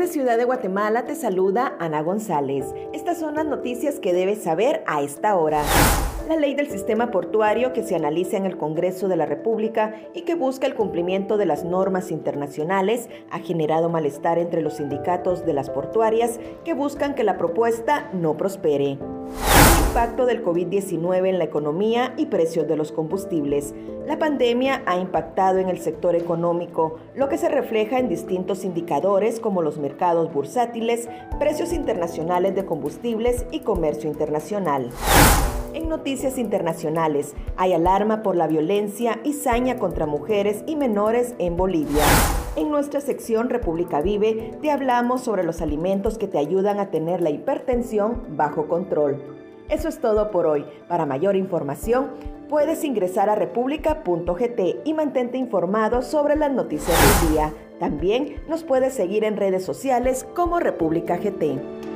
Desde Ciudad de Guatemala te saluda Ana González. Estas son las noticias que debes saber a esta hora. La ley del sistema portuario que se analiza en el Congreso de la República y que busca el cumplimiento de las normas internacionales ha generado malestar entre los sindicatos de las portuarias que buscan que la propuesta no prospere impacto del COVID-19 en la economía y precios de los combustibles. La pandemia ha impactado en el sector económico, lo que se refleja en distintos indicadores como los mercados bursátiles, precios internacionales de combustibles y comercio internacional. En noticias internacionales, hay alarma por la violencia y saña contra mujeres y menores en Bolivia. En nuestra sección República Vive te hablamos sobre los alimentos que te ayudan a tener la hipertensión bajo control. Eso es todo por hoy. Para mayor información, puedes ingresar a república.gt y mantente informado sobre las noticias del día. También nos puedes seguir en redes sociales como República GT.